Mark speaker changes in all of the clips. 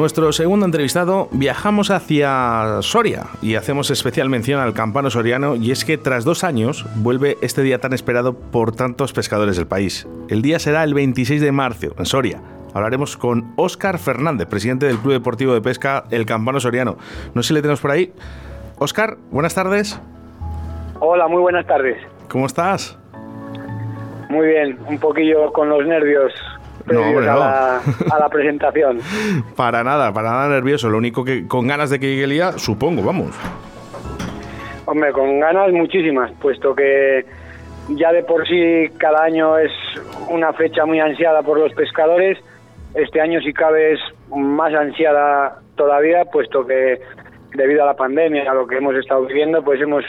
Speaker 1: Nuestro segundo entrevistado viajamos hacia Soria y hacemos especial mención al campano soriano y es que tras dos años vuelve este día tan esperado por tantos pescadores del país. El día será el 26 de marzo en Soria. Hablaremos con Óscar Fernández, presidente del Club Deportivo de Pesca El Campano Soriano. No sé si le tenemos por ahí. Óscar, buenas tardes.
Speaker 2: Hola, muy buenas tardes.
Speaker 1: ¿Cómo estás?
Speaker 2: Muy bien, un poquillo con los nervios no, a, la, a, la, presentación.
Speaker 1: para nada, para nada nervioso. Lo único que con ganas de que llegue el día, supongo, vamos.
Speaker 2: Hombre, con ganas muchísimas, puesto que ya de por sí cada año es una fecha muy ansiada por los pescadores. Este año, si cabe, es más ansiada todavía, puesto que debido a la pandemia, a lo que hemos estado viviendo, pues hemos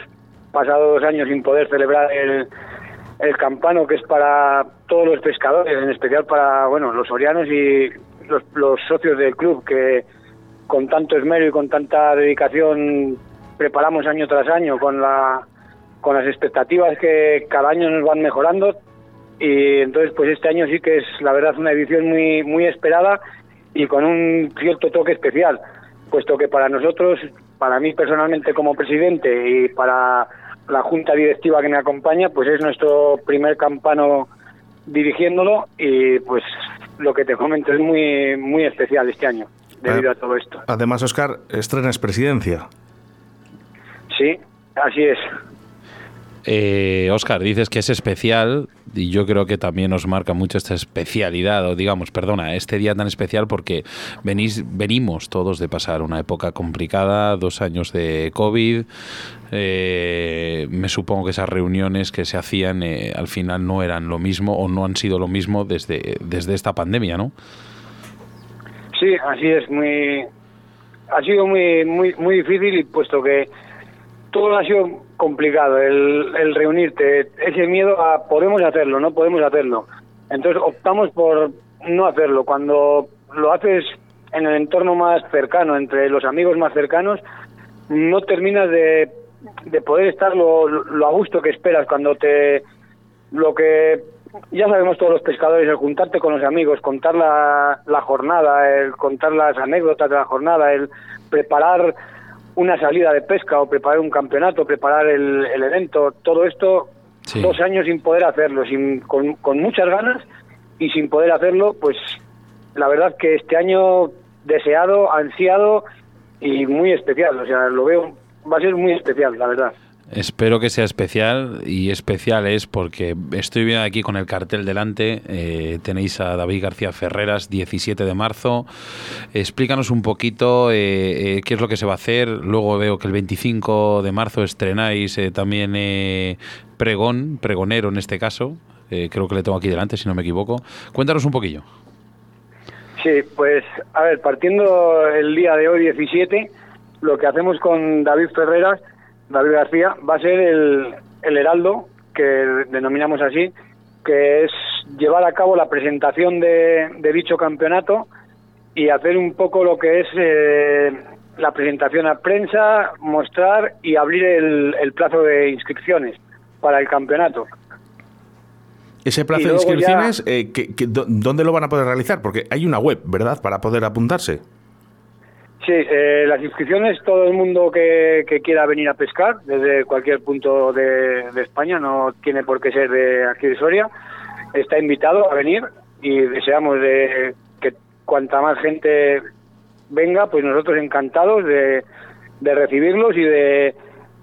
Speaker 2: pasado dos años sin poder celebrar el, el campano que es para todos los pescadores, en especial para bueno los orianos y los, los socios del club que con tanto esmero y con tanta dedicación preparamos año tras año con la con las expectativas que cada año nos van mejorando. Y entonces pues este año sí que es la verdad una edición muy muy esperada y con un cierto toque especial puesto que para nosotros para mí personalmente como presidente y para la junta directiva que me acompaña, pues es nuestro primer campano dirigiéndolo y pues lo que te comento es muy muy especial este año debido a todo esto.
Speaker 1: Además, Oscar, estrenas presidencia.
Speaker 2: Sí, así es.
Speaker 3: Eh, Oscar, dices que es especial y yo creo que también nos marca mucho esta especialidad, o digamos, perdona, este día tan especial porque venís, venimos todos de pasar una época complicada, dos años de COVID. Eh, me supongo que esas reuniones que se hacían eh, al final no eran lo mismo o no han sido lo mismo desde, desde esta pandemia, ¿no?
Speaker 2: Sí, así es, muy ha sido muy muy muy difícil puesto que todo ha sido complicado el, el reunirte, ese miedo a podemos hacerlo, no podemos hacerlo. Entonces optamos por no hacerlo. Cuando lo haces en el entorno más cercano, entre los amigos más cercanos, no terminas de, de poder estar lo, lo, a gusto que esperas cuando te... Lo que ya sabemos todos los pescadores, el juntarte con los amigos, contar la, la jornada, el contar las anécdotas de la jornada, el preparar una salida de pesca o preparar un campeonato, preparar el, evento, todo esto, dos años sin poder hacerlo, sin, con, con muchas ganas y sin poder hacerlo, pues la verdad que este año deseado, ansiado y muy especial, o sea, lo veo, va a ser muy especial, la verdad.
Speaker 3: Espero que sea especial y especial es porque estoy viendo aquí con el cartel delante, eh, tenéis a David García Ferreras, 17 de marzo. Explícanos un poquito eh, eh, qué es lo que se va a hacer. Luego veo que el 25 de marzo estrenáis también pregón, pregonero en este caso. creo que le tengo aquí delante, si no me equivoco. Cuéntanos un poquillo.
Speaker 2: Sí, pues a ver, partiendo el día de hoy 17, lo que hacemos con David Ferreras David García, va a ser el, el heraldo, que denominamos así, que es llevar a cabo la presentación de, dicho campeonato y hacer un poco lo que es eh, la presentación a prensa, mostrar y abrir el, plazo de inscripciones para el campeonato.
Speaker 1: Ese plazo de inscripciones, eh, ¿dónde lo van a poder realizar? Porque hay una web, ¿verdad?, para poder apuntarse.
Speaker 2: Sí, eh, las inscripciones, todo el mundo que, quiera venir a pescar, desde cualquier punto de, España, no tiene por qué ser de aquí de Soria, está invitado a venir y deseamos de que cuanta más gente venga, pues nosotros encantados de, recibirlos y de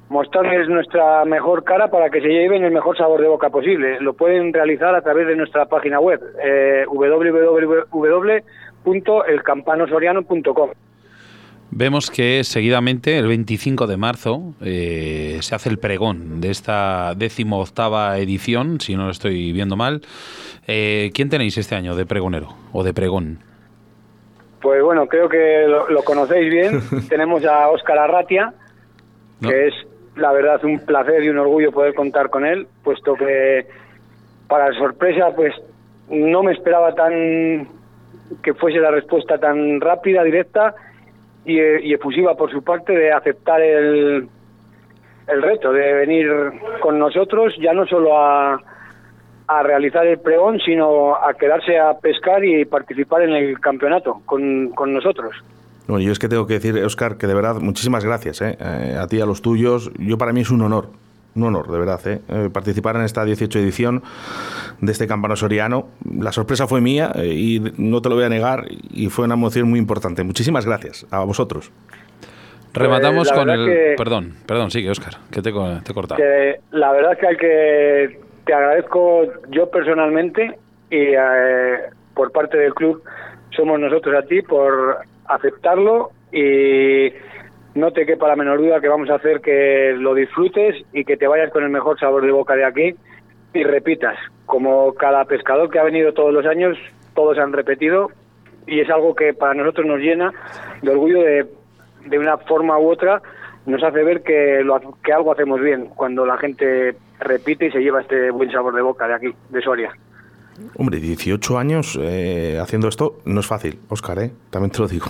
Speaker 2: mostrarles nuestra mejor cara para que se lleven el mejor sabor de boca posible. Lo pueden realizar a través de nuestra página web, eh, www.elcampanosoriano.com.
Speaker 3: Vemos que seguidamente, el 25 de marzo, eh, se hace el pregón de esta décimo octava edición, si no lo estoy viendo mal. Eh, ¿Quién tenéis este año de pregonero o de pregón?
Speaker 2: Pues bueno, creo que lo, conocéis bien. Tenemos a Óscar Arratia, que es la verdad un placer y un orgullo poder contar con él, puesto que para sorpresa, pues no me esperaba tan que fuese la respuesta tan rápida, directa y, y efusiva por su parte de aceptar el, el reto de venir con nosotros, ya no solo a, a realizar el pregón, sino a quedarse a pescar y participar en el campeonato con, con nosotros.
Speaker 1: Bueno, yo es que tengo que decir, Oscar, que de verdad, muchísimas gracias ¿eh? Eh, a ti a los tuyos. Yo para mí es un honor, un honor, de verdad, ¿eh? ¿eh? participar en esta 18 edición de este campano soriano. La sorpresa fue mía y no te lo voy a negar y fue una emoción muy importante. Muchísimas gracias a vosotros.
Speaker 3: Rematamos con el... Perdón, perdón, sigue, Oscar, que te, te he cortado.
Speaker 2: Que la verdad es que al que te agradezco yo personalmente y eh, por parte del club somos nosotros a ti por aceptarlo y no te quepa la menor duda que vamos a hacer que lo disfrutes y que te vayas con el mejor sabor de boca de aquí y repitas. Como cada pescador que ha venido todos los años, todos han repetido y es algo que para nosotros nos llena de orgullo de de una forma u otra nos hace ver que, lo, que algo hacemos bien cuando la gente repite y se lleva este buen sabor de boca de aquí, de Soria.
Speaker 1: Hombre, 18 años eh, haciendo esto no es fácil, Óscar, ¿eh? también te lo digo.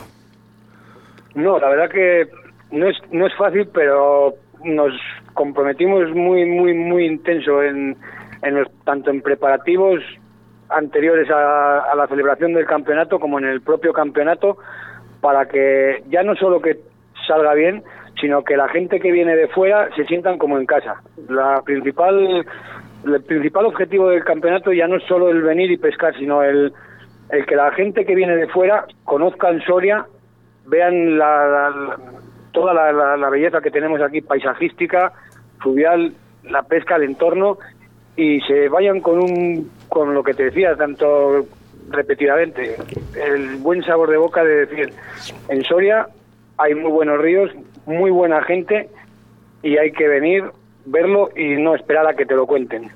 Speaker 2: No, la verdad que no es, no es fácil, pero nos comprometimos muy, muy, muy intenso en, en los, tanto en preparativos anteriores a, a la celebración del campeonato como en el propio campeonato para que ya no solo que salga bien, sino que la gente que viene de fuera se sientan como en casa. La principal, el principal objetivo del campeonato ya no es solo el venir y pescar, sino el, el que la gente que viene de fuera conozcan Soria, vean la, toda la, belleza que tenemos aquí, paisajística, fluvial, la pesca, el entorno, y se vayan con un con lo que te decía, tanto repetidamente el buen sabor de boca de decir, en Soria hay muy buenos ríos, muy buena gente y hay que venir, verlo y no esperar a que te lo cuenten.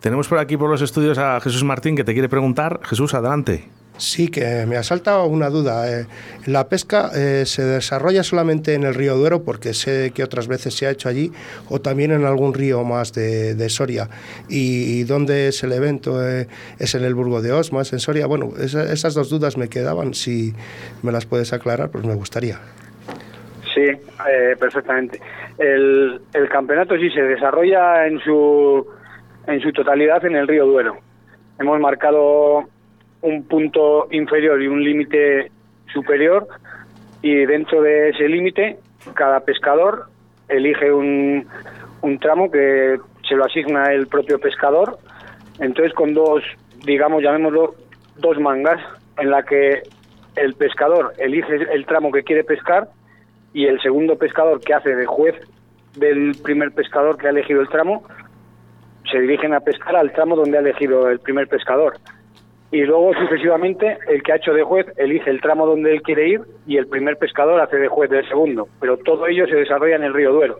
Speaker 1: Tenemos por aquí por los estudios a Jesús Martín que te quiere preguntar. Jesús, adelante.
Speaker 4: Sí, que me ha saltado una duda. Eh, ¿La pesca eh, se desarrolla solamente en el río Duero, porque sé que otras veces se ha hecho allí, o también en algún río más de, Soria? ¿Y, dónde es el evento? Eh, ¿Es en el Burgo de Osma? ¿Es en Soria? Bueno, esas dos dudas me quedaban. Si me las puedes aclarar, pues me gustaría.
Speaker 2: Sí, perfectamente. El, el campeonato sí se desarrolla en su, en su totalidad en el río Duero. Hemos marcado un punto inferior y un límite superior y dentro de ese límite cada pescador elige un, un tramo que se lo asigna el propio pescador. Entonces con dos digamos llamémoslo dos mangas en la que el pescador elige el tramo que quiere pescar y el segundo pescador que hace de juez del primer pescador que ha elegido el tramo se dirigen a pescar al tramo donde ha elegido el primer pescador y luego sucesivamente el que ha hecho de juez elige el tramo donde él quiere ir y el primer pescador hace de juez del segundo, pero todo ello se desarrolla en el río Duero.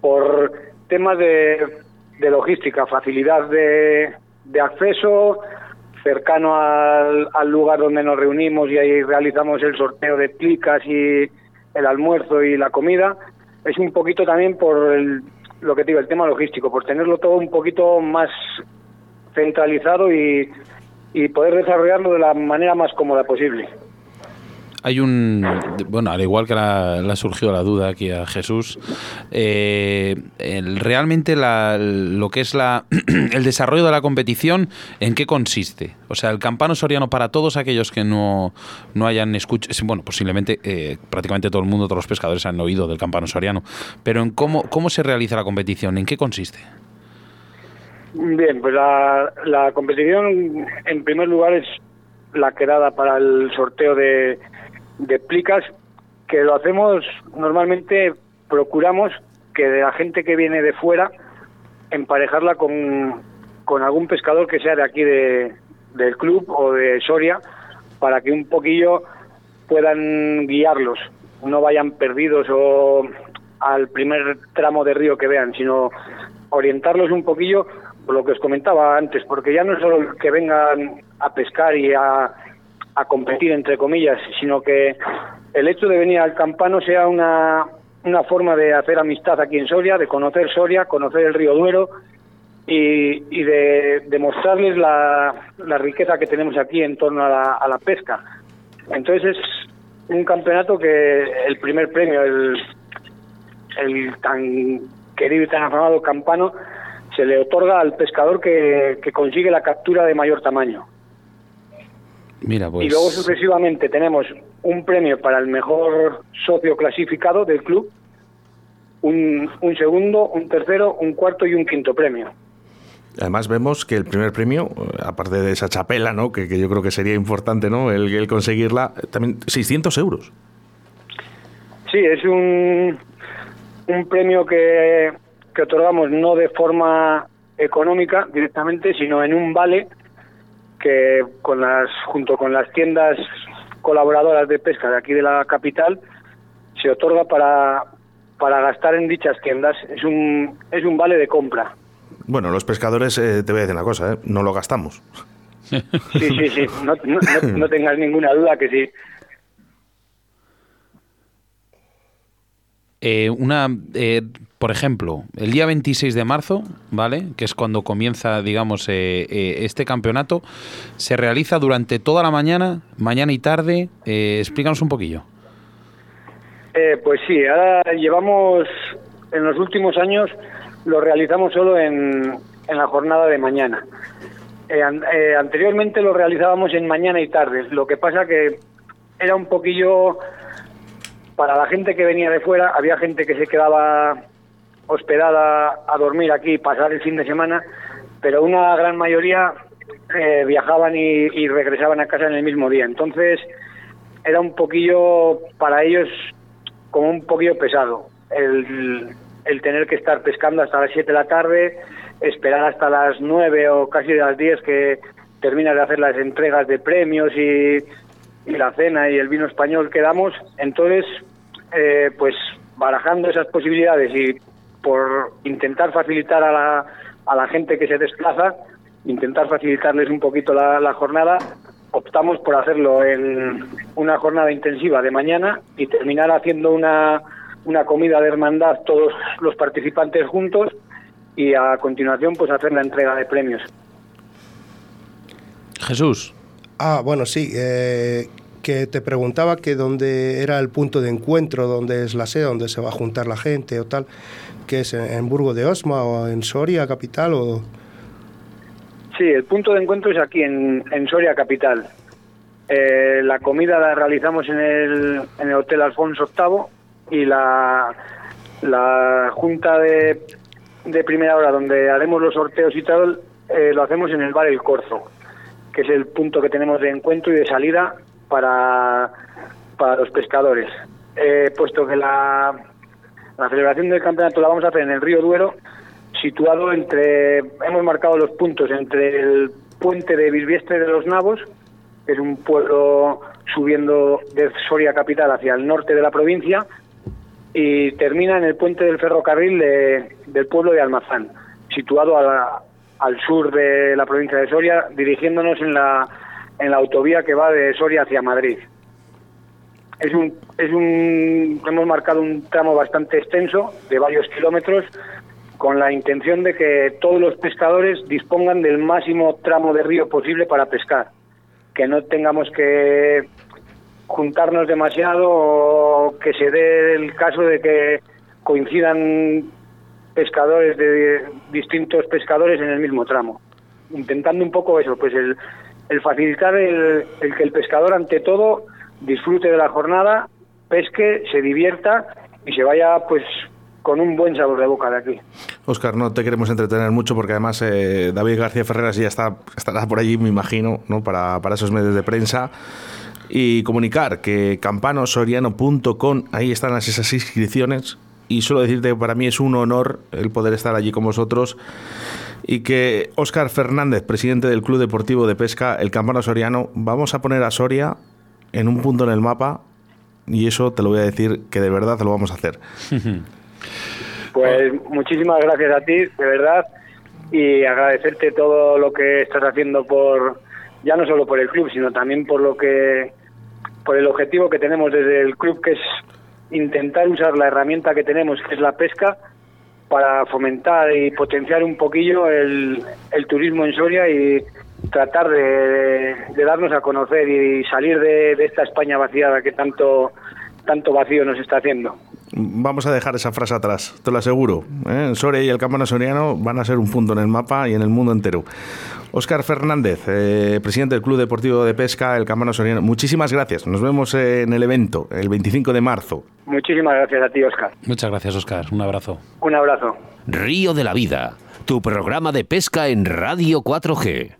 Speaker 2: Por temas de, logística, facilidad de, acceso, cercano al, lugar donde nos reunimos y ahí realizamos el sorteo de plicas y el almuerzo y la comida, es un poquito también por lo que digo, el tema logístico, por tenerlo todo un poquito más centralizado y y poder desarrollarlo de la manera más cómoda posible.
Speaker 3: Hay un, bueno, al igual que le ha surgido la duda aquí a Jesús, eh, realmente lo que es la, el desarrollo de la competición, ¿en qué consiste? O sea, el campano soriano para todos aquellos que no, no hayan escuchado, bueno, posiblemente eh, prácticamente todo el mundo, todos los pescadores han oído del campano soriano, pero en cómo, cómo se realiza la competición, ¿en qué consiste?
Speaker 2: Bien, pues la, competición en primer lugar es la quedada para el sorteo de, de plicas, que lo hacemos normalmente, procuramos que de la gente que viene de fuera, emparejarla con, con algún pescador que sea de aquí de, del club o de Soria, para que un poquillo puedan guiarlos, no vayan perdidos o al primer tramo de río que vean, sino orientarlos un poquillo por lo que os comentaba antes, porque ya no es solo que vengan a pescar y a, a competir, entre comillas, sino que el hecho de venir al campano sea una, una forma de hacer amistad aquí en Soria, de conocer Soria, conocer el río Duero y, de demostrarles la, la, riqueza que tenemos aquí en torno a la, a la pesca. Entonces es un campeonato que el primer premio, el, el tan querido y tan afamado campano, se le otorga al pescador que, que consigue la captura de mayor tamaño.
Speaker 3: Mira, pues...
Speaker 2: Y luego sucesivamente tenemos un premio para el mejor socio clasificado del club, un, un segundo, un tercero, un cuarto y un quinto premio.
Speaker 1: Además vemos que el primer premio, aparte de esa chapela, ¿no? que, yo creo que sería importante ¿no? el, el conseguirla, también 600 euros.
Speaker 2: Sí, es un, un premio que, que otorgamos no de forma económica directamente, sino en un vale que con las junto con las tiendas colaboradoras de pesca de aquí de la capital se otorga para para gastar en dichas tiendas. Es un es un vale de compra.
Speaker 1: Bueno los pescadores eh, te voy a decir una cosa ¿eh? no lo gastamos.
Speaker 2: Sí sí sí. No, no, no tengas ninguna duda que sí.
Speaker 3: Eh, una, eh, por ejemplo, el día 26 de marzo, ¿vale? Que es cuando comienza, digamos, eh, este campeonato, se realiza durante toda la mañana, mañana y tarde. explícanos un poquillo.
Speaker 2: pues sí, ahora llevamos, en los últimos años, lo realizamos solo en, en la jornada de mañana. anteriormente lo realizábamos en mañana y tarde, lo que pasa que era un poquillo para la gente que venía de fuera, había gente que se quedaba hospedada a dormir aquí, pasar el fin de semana, pero una gran mayoría eh, viajaban y, regresaban a casa en el mismo día. Entonces era un poquillo para ellos como un poquillo pesado el, tener que estar pescando hasta las 7 de la tarde, esperar hasta las 9 o casi de las 10 que termina de hacer las entregas de premios y, y la cena y el vino español que damos. Entonces, eh, pues barajando esas posibilidades y por intentar facilitar a la, a la gente que se desplaza, intentar facilitarles un poquito la, la jornada, optamos por hacerlo en una jornada intensiva de mañana y terminar haciendo una, una comida de hermandad todos los participantes juntos y a continuación pues hacer la entrega de premios.
Speaker 3: Jesús.
Speaker 4: Ah, bueno, sí. Eh, que te preguntaba que dónde era el punto de encuentro, dónde es la sede, dónde se va a juntar la gente o tal, que es en, Burgo de Osma o en Soria capital o...
Speaker 2: Sí, el punto de encuentro es aquí en, Soria capital. Eh, la comida la realizamos en el, en el Hotel Alfonso VIII y la, la junta de, de primera hora donde haremos los sorteos y tal, eh, lo hacemos en el bar El Corzo, que es el punto que tenemos de encuentro y de salida para, para los pescadores. Eh, puesto que la, la celebración del campeonato la vamos a hacer en el río Duero, situado entre, hemos marcado los puntos entre el puente de Bisbiestre de los Navos, que es un pueblo subiendo de Soria capital hacia el norte de la provincia, y termina en el puente del ferrocarril del pueblo de Almazán, situado al sur de la provincia de Soria, dirigiéndonos en la en la autovía que va de Soria hacia Madrid. Es un, es un, hemos marcado un tramo bastante extenso, de varios kilómetros, con la intención de que todos los pescadores dispongan del máximo tramo de río posible para pescar, que no tengamos que juntarnos demasiado o que se dé el caso de que coincidan pescadores de distintos pescadores en el mismo tramo, intentando un poco eso, pues el, el facilitar el, que el pescador ante todo disfrute de la jornada, pesque, se divierta y se vaya pues con un buen sabor de boca de aquí.
Speaker 1: Oscar, no te queremos entretener mucho porque además eh, David García Ferreras ya está, estará por allí, me imagino, ¿no? para, para esos medios de prensa y comunicar que campanosoriano.com, ahí están las, esas inscripciones y solo decirte que para mí es un honor el poder estar allí con vosotros y que Óscar Fernández, presidente del Club Deportivo de Pesca El Campano Soriano, vamos a poner a Soria en un punto en el mapa y eso te lo voy a decir que de verdad lo vamos a hacer.
Speaker 2: Pues muchísimas gracias a ti, de verdad, y agradecerte todo lo que estás haciendo por ya no solo por el club, sino también por lo que por el objetivo que tenemos desde el club que es intentar usar la herramienta que tenemos, que es la pesca, para fomentar y potenciar un poquillo el, turismo en Soria y tratar de, de darnos a conocer y salir de, de esta España vaciada que tanto tanto vacío nos está haciendo.
Speaker 1: Vamos a dejar esa frase atrás, te lo aseguro. ¿eh? Soria y el Campano Soriano van a ser un punto en el mapa y en el mundo entero. Óscar Fernández, eh, presidente del Club Deportivo de Pesca El Campano Soriano, muchísimas gracias. Nos vemos en el evento el 25 de marzo.
Speaker 2: Muchísimas gracias a ti, Óscar.
Speaker 3: Muchas gracias, Óscar. Un abrazo.
Speaker 2: Un abrazo.
Speaker 5: Río de la Vida, tu programa de pesca en Radio 4G.